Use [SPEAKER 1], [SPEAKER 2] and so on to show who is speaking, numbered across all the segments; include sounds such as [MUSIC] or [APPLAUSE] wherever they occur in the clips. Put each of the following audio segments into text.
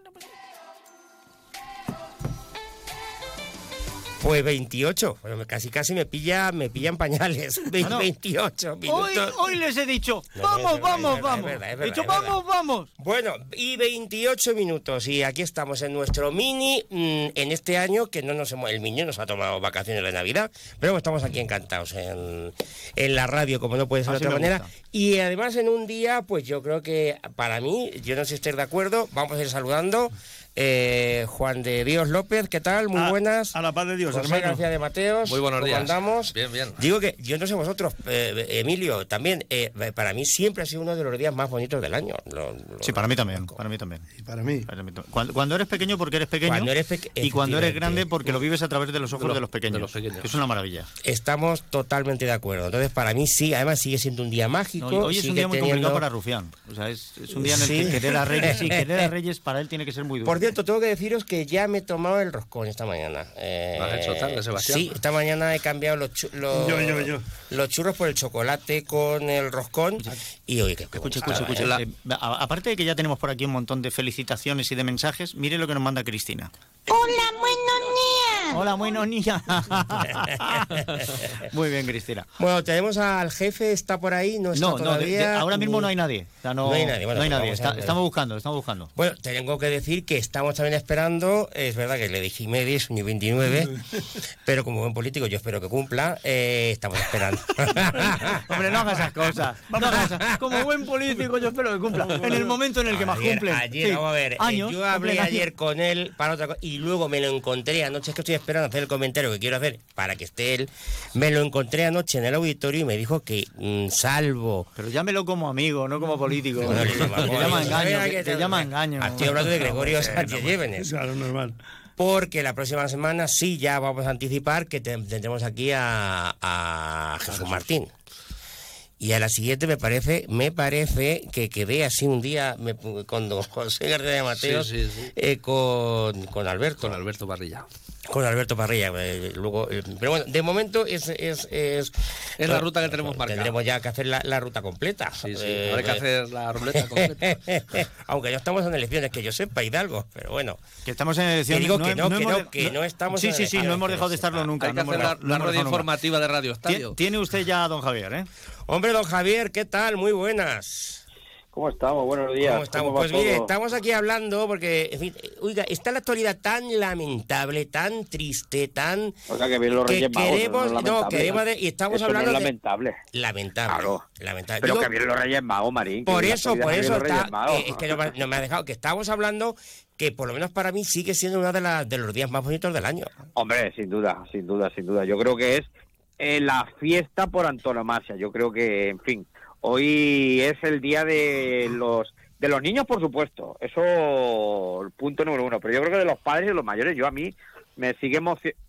[SPEAKER 1] Double check. Pues 28, bueno, casi casi me pilla, me pillan pañales. [LAUGHS] Ve- 28
[SPEAKER 2] Hoy,
[SPEAKER 1] minutos.
[SPEAKER 2] hoy les he dicho,
[SPEAKER 1] No,
[SPEAKER 2] vamos, vamos, vamos. He dicho, vamos, vamos.
[SPEAKER 1] Bueno, y 28 minutos. Y aquí estamos en nuestro mini mm, en este año que no nos hemos. El niño nos ha tomado vacaciones de Navidad, pero estamos aquí encantados en, en la radio, como no puede ser de otra manera.
[SPEAKER 2] gusta.
[SPEAKER 1] Y además, en un día, pues yo creo que para mí, yo no sé si estáis de acuerdo, vamos a ir saludando. Eh, Juan de Dios López, ¿qué tal? Muy
[SPEAKER 3] A-
[SPEAKER 1] buenas.
[SPEAKER 3] a la paz de Dios,
[SPEAKER 1] José
[SPEAKER 3] hermano.
[SPEAKER 1] García de Mateos.
[SPEAKER 4] Muy buenos
[SPEAKER 1] ¿cómo
[SPEAKER 4] días.
[SPEAKER 1] andamos?
[SPEAKER 4] Bien, bien.
[SPEAKER 1] Digo que yo no sé vosotros, eh, Emilio, también, eh, para mí siempre ha sido uno de los días más bonitos del año. Lo- lo-
[SPEAKER 2] Sí, para mí también, para mí también.
[SPEAKER 3] Y para mí.
[SPEAKER 2] Para mí también. Cuando, cuando eres pequeño porque eres pequeño
[SPEAKER 1] Cuando eres peque-
[SPEAKER 2] y cuando eres grande porque lo vives a través de los ojos de
[SPEAKER 4] los-
[SPEAKER 2] los, pequeños.
[SPEAKER 4] de los pequeños.
[SPEAKER 2] que Es una maravilla.
[SPEAKER 1] Estamos totalmente de acuerdo. Entonces, para mí sí, además sigue siendo un día mágico.
[SPEAKER 2] hoy hoy es un día muy
[SPEAKER 1] teniendo-
[SPEAKER 2] complicado para Rufián. O sea, es, es un día en el
[SPEAKER 1] Sí.
[SPEAKER 2] que querer a Reyes, sí, querer a [LAUGHS] Reyes para él tiene que ser muy duro.
[SPEAKER 1] Por cierto, tengo que deciros que ya me he tomado el roscón esta mañana. Eh,
[SPEAKER 4] ¿Lo has hecho tarde, Sebastián?
[SPEAKER 1] Sí, esta mañana he cambiado los, chu- los,
[SPEAKER 3] Yo, yo, yo.
[SPEAKER 1] los churros por el chocolate con el roscón. Y oye, que
[SPEAKER 2] Escucha, escucha, escucha.
[SPEAKER 4] La-
[SPEAKER 2] Eh, aparte de que ya tenemos por aquí un montón de felicitaciones y de mensajes, mire lo que nos manda Cristina.
[SPEAKER 5] Hola.
[SPEAKER 2] Hola, buenos días. [LAUGHS] Muy bien, Cristina.
[SPEAKER 1] Bueno, tenemos al jefe, está por ahí, no está
[SPEAKER 2] No, no, de-
[SPEAKER 1] todavía.
[SPEAKER 2] de- ahora mismo
[SPEAKER 1] ni-
[SPEAKER 2] no hay nadie. O sea, no,
[SPEAKER 1] No hay nadie, bueno,
[SPEAKER 2] no hay
[SPEAKER 1] pues
[SPEAKER 2] nadie. Está- estamos buscando, estamos buscando.
[SPEAKER 1] Bueno, tengo que decir que estamos también esperando, es verdad que le dije es un 29, [LAUGHS] pero como buen político yo espero que cumpla, eh, estamos esperando. [LAUGHS]
[SPEAKER 2] Hombre, no hagas esas cosas. No hagas esas- Como buen político, yo espero que cumpla. En el momento en el que más cumplen.
[SPEAKER 1] Ayer,
[SPEAKER 2] Sí,
[SPEAKER 1] vamos a ver, eh,
[SPEAKER 2] años,
[SPEAKER 1] yo hablé ayer con él para otra cosa y luego me lo encontré anoche, es que estoy esperando hacer el comentario que quiero hacer para que esté él, me lo encontré anoche en el auditorio y me dijo que mm, salvo...
[SPEAKER 2] Pero llámelo como amigo, no como político.
[SPEAKER 1] Le
[SPEAKER 2] que
[SPEAKER 1] llamo-
[SPEAKER 2] llama engaño, que llama engaño.
[SPEAKER 1] Ah, Estoy hablando de Gregorio Sánchez Llévenes.
[SPEAKER 3] Claro, normal.
[SPEAKER 1] Porque la próxima semana sí ya vamos a anticipar que te- tendremos aquí a, a Jesús Martín. Y a la siguiente me parece, me parece que quedé así un día me con don José García de Mateos
[SPEAKER 4] Sí, sí, sí.
[SPEAKER 1] eh, con, con Alberto.
[SPEAKER 4] Con Alberto Parrilla.
[SPEAKER 1] Con Alberto Parrilla. eh, luego, eh, pero bueno, de momento es... Es, es,
[SPEAKER 4] Es la ruta que tenemos marcada.
[SPEAKER 1] Tendremos ya que hacer la, la ruta completa.
[SPEAKER 4] Sí, sí.
[SPEAKER 1] Eh,
[SPEAKER 4] Habrá que hacer la ruleta completa. [LAUGHS]
[SPEAKER 1] Aunque ya estamos en elecciones, que yo sepa, Hidalgo, pero bueno.
[SPEAKER 2] Que estamos en elecciones.
[SPEAKER 1] Que digo que no, que
[SPEAKER 2] hemos
[SPEAKER 1] no, que no estamos
[SPEAKER 2] Sí,
[SPEAKER 1] en
[SPEAKER 2] sí, sí, no hemos dejado de estarlo nunca.
[SPEAKER 4] Hay que
[SPEAKER 2] no hemos
[SPEAKER 4] hacer la,
[SPEAKER 2] no
[SPEAKER 4] la radio
[SPEAKER 2] nunca.
[SPEAKER 4] informativa de Radio Estadio.
[SPEAKER 2] Tiene usted ya a don Javier, ¿eh?
[SPEAKER 1] Hombre, don Javier, ¿qué tal? Muy buenas.
[SPEAKER 6] ¿Cómo estamos? Buenos días.
[SPEAKER 1] ¿Cómo estamos? Pues mire,
[SPEAKER 6] todo?
[SPEAKER 1] estamos aquí hablando porque, en fin, oiga, está la actualidad tan lamentable, tan triste, tan...
[SPEAKER 6] O sea, que los
[SPEAKER 1] que
[SPEAKER 6] Magos.
[SPEAKER 1] queremos-
[SPEAKER 6] no,
[SPEAKER 1] queremos de- y estamos hablando
[SPEAKER 6] no es lamentable.
[SPEAKER 1] Lamentable.
[SPEAKER 6] Claro.
[SPEAKER 1] lamentable.
[SPEAKER 6] Pero
[SPEAKER 1] Digo,
[SPEAKER 6] que vienen los Reyes Magos, Marín.
[SPEAKER 1] por
[SPEAKER 6] la
[SPEAKER 1] eso, por eso está, eh, es que no me, no me ha dejado, que estamos hablando que por lo menos para mí sigue siendo uno de, las de los días más bonitos del año.
[SPEAKER 6] Hombre, sin duda, sin duda, sin duda. Yo creo que es eh, la fiesta por antonomasia. Yo creo que, en fin, hoy es el día de los de los niños, por supuesto. Eso, el punto número uno. Pero yo creo que de los padres y de los mayores, yo a mí me sigue emocionando.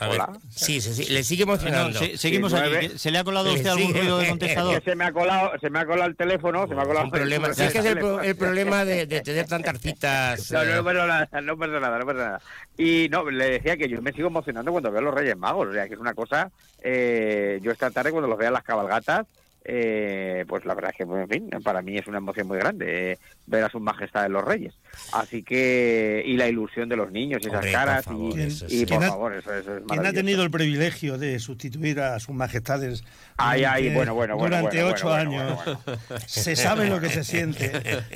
[SPEAKER 1] Ver,
[SPEAKER 6] Hola.
[SPEAKER 1] sí, sí, sí, le sigue emocionando.
[SPEAKER 2] No, se- seguimos
[SPEAKER 6] Sí,
[SPEAKER 2] aquí.
[SPEAKER 6] nueve.
[SPEAKER 2] ¿Que ¿Se le ha colado usted algún
[SPEAKER 1] sigue-
[SPEAKER 2] ruido de
[SPEAKER 6] Es
[SPEAKER 2] contestador?
[SPEAKER 6] que se me ha colado, se me ha colado el teléfono, se me ha colado
[SPEAKER 1] un problema.
[SPEAKER 6] el
[SPEAKER 1] Sí, es que es el, pro- el problema de, de tener tantas citas.
[SPEAKER 6] No,
[SPEAKER 1] eh,
[SPEAKER 6] no pasa nada, no pasa nada, no pasa nada. Y no, le decía que yo me sigo emocionando cuando veo a los Reyes Magos, o sea, que es una cosa, eh, yo esta tarde cuando los vea en las cabalgatas, eh, pues la verdad es que, en fin, para mí es una emoción muy grande eh, ver a sus majestades los Reyes. Así que, y la ilusión de los niños y esas
[SPEAKER 1] Hombre, por
[SPEAKER 6] caras,
[SPEAKER 1] favor,
[SPEAKER 6] y,
[SPEAKER 1] eso
[SPEAKER 6] y
[SPEAKER 1] sí.
[SPEAKER 6] por
[SPEAKER 3] ¿Quién ha-
[SPEAKER 6] favor, eso, eso es
[SPEAKER 3] ¿Quién ha tenido el privilegio de sustituir a sus majestades
[SPEAKER 6] Ay, ay,
[SPEAKER 3] durante-
[SPEAKER 6] bueno, bueno, bueno,
[SPEAKER 3] durante
[SPEAKER 6] bueno,
[SPEAKER 3] ocho
[SPEAKER 6] bueno,
[SPEAKER 3] años?
[SPEAKER 6] bueno, bueno.
[SPEAKER 3] Se sabe lo que se siente.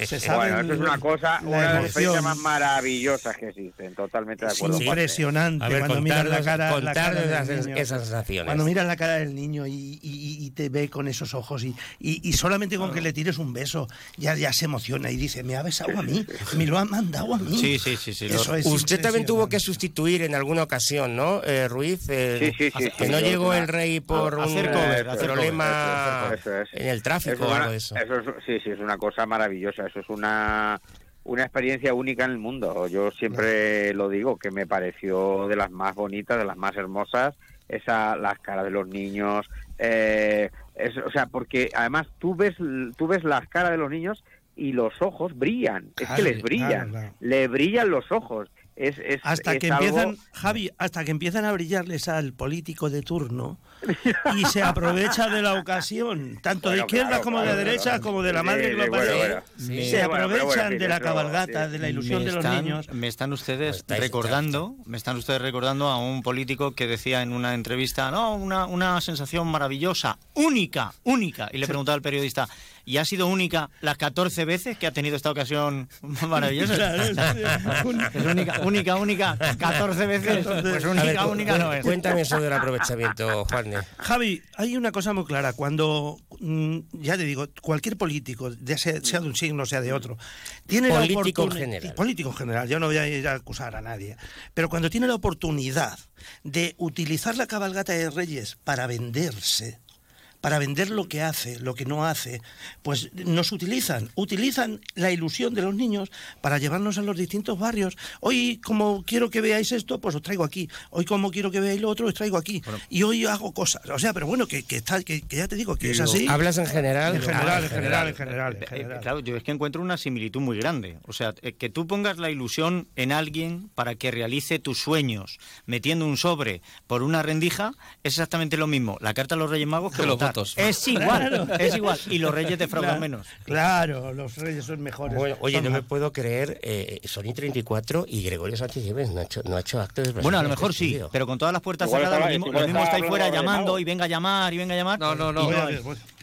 [SPEAKER 3] Se sabe
[SPEAKER 6] Bueno, eso es una cosa, una de las experiencias más maravillosas que existen, totalmente de
[SPEAKER 3] Es
[SPEAKER 6] acuerdo. usted.
[SPEAKER 3] impresionante
[SPEAKER 1] A ver,
[SPEAKER 3] cuando miras la cara, la cara
[SPEAKER 1] contarnos
[SPEAKER 3] del
[SPEAKER 1] esas,
[SPEAKER 3] niño.
[SPEAKER 1] esas sensaciones.
[SPEAKER 3] Cuando miras la cara del niño y, y- y- y te ve con esos ojos y, y- y solamente con que le tires un beso ya, ya se emociona y dice, me ha besado a mí, lo ha mandado a mí.
[SPEAKER 2] Sí, sí, sí, sí,
[SPEAKER 3] Eso
[SPEAKER 2] lo-
[SPEAKER 3] es
[SPEAKER 1] Usted también tuvo que sustituir en alguna ocasión, ¿no, eh, Ruiz? Eh,
[SPEAKER 6] Sí, sí, sí,
[SPEAKER 1] Que
[SPEAKER 6] sí,
[SPEAKER 1] no
[SPEAKER 6] sí,
[SPEAKER 1] llegó el rey por
[SPEAKER 2] Hacer
[SPEAKER 1] un
[SPEAKER 2] cover, hacer
[SPEAKER 1] problema
[SPEAKER 6] cover, eso es.
[SPEAKER 1] en el tráfico
[SPEAKER 6] Eso
[SPEAKER 1] o
[SPEAKER 6] es
[SPEAKER 1] algo eso.
[SPEAKER 6] es- sí, sí, es una cosa maravillosa. Eso es una, una experiencia única en el mundo. Yo siempre lo digo, que me pareció de las más bonitas, de las más hermosas, esa, las caras de los niños. eh, es- o sea, porque además tú ves, tú ves las caras de los niños y los ojos brillan. es que les brillan.
[SPEAKER 3] claro.
[SPEAKER 6] Le brillan los ojos. es, es
[SPEAKER 3] Hasta
[SPEAKER 6] es
[SPEAKER 3] que
[SPEAKER 6] algo-
[SPEAKER 3] empiezan, Javi, hasta que empiezan a brillarles al político de turno [LAUGHS] y se aprovecha de la ocasión, tanto de izquierda
[SPEAKER 6] claro,
[SPEAKER 3] como
[SPEAKER 6] claro,
[SPEAKER 3] de derecha,
[SPEAKER 6] claro.
[SPEAKER 3] como de la madre
[SPEAKER 6] Sí,
[SPEAKER 3] que lo
[SPEAKER 6] sí, bueno, bueno.
[SPEAKER 2] Sí.
[SPEAKER 3] Se aprovechan de la cabalgata,
[SPEAKER 6] sí.
[SPEAKER 3] de la ilusión de los niños.
[SPEAKER 2] Me están ustedes
[SPEAKER 1] Pues
[SPEAKER 2] recordando, me están ustedes recordando a un político que decía en una entrevista, no, una, una sensación maravillosa, única, única. Y le preguntaba al periodista, ¿y ha sido única las 14 veces que ha tenido esta ocasión [LAUGHS] maravillosa? [LAUGHS] Es única, única, única, 14 veces. Pues única,
[SPEAKER 1] ver,
[SPEAKER 2] única no es.
[SPEAKER 1] Cuéntame eso del aprovechamiento, Juan.
[SPEAKER 3] Javi, hay una cosa muy clara. Cuando, mm, ya te digo, cualquier político, ya sea, sea de un signo, sea de otro, tiene
[SPEAKER 1] Político
[SPEAKER 3] la
[SPEAKER 1] en
[SPEAKER 3] oportuni-
[SPEAKER 1] general.
[SPEAKER 3] Político en general, yo no voy a ir a acusar a nadie. Pero cuando tiene la oportunidad de utilizar la cabalgata de Reyes para venderse, para vender lo que hace, lo que no hace, pues nos utilizan, utilizan la ilusión de los niños para llevarnos a los distintos barrios. Hoy, como quiero que veáis esto, pues os traigo aquí. Hoy, como quiero que veáis lo otro, os traigo aquí. Y hoy hago cosas. O sea, pero bueno, que, que está, que, que ya te digo que es así.
[SPEAKER 1] ¿Hablas en general?
[SPEAKER 3] En general, en general, en general, en
[SPEAKER 2] Eh,
[SPEAKER 3] general.
[SPEAKER 2] Claro, yo es que encuentro una similitud muy grande. O sea, eh, que tú pongas la ilusión en alguien para que realice tus sueños, metiendo un sobre por una rendija, es exactamente lo mismo. La carta a los Reyes Magos que
[SPEAKER 4] los
[SPEAKER 2] votar. Es [LAUGHS] igual, es igual. Y los Reyes defraudan [LAUGHS]
[SPEAKER 3] Claro,
[SPEAKER 2] menos.
[SPEAKER 3] Claro, los reyes son mejores.
[SPEAKER 1] Bueno, oye,
[SPEAKER 3] Son
[SPEAKER 1] no me puedo creer, eh, son y 34 y Gregorio Sánchez Nieves no ha hecho, no ha hecho acto de
[SPEAKER 2] Bueno, a lo
[SPEAKER 1] presencia
[SPEAKER 2] mejor
[SPEAKER 1] este
[SPEAKER 2] sí, pero con todas las puertas
[SPEAKER 6] Igual
[SPEAKER 2] cerradas, lo mismo, mismo está ahí fuera llamando y venga a llamar y venga a llamar.
[SPEAKER 4] No, no, no.